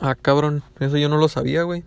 Ah, cabrón, eso yo no lo sabía, güey.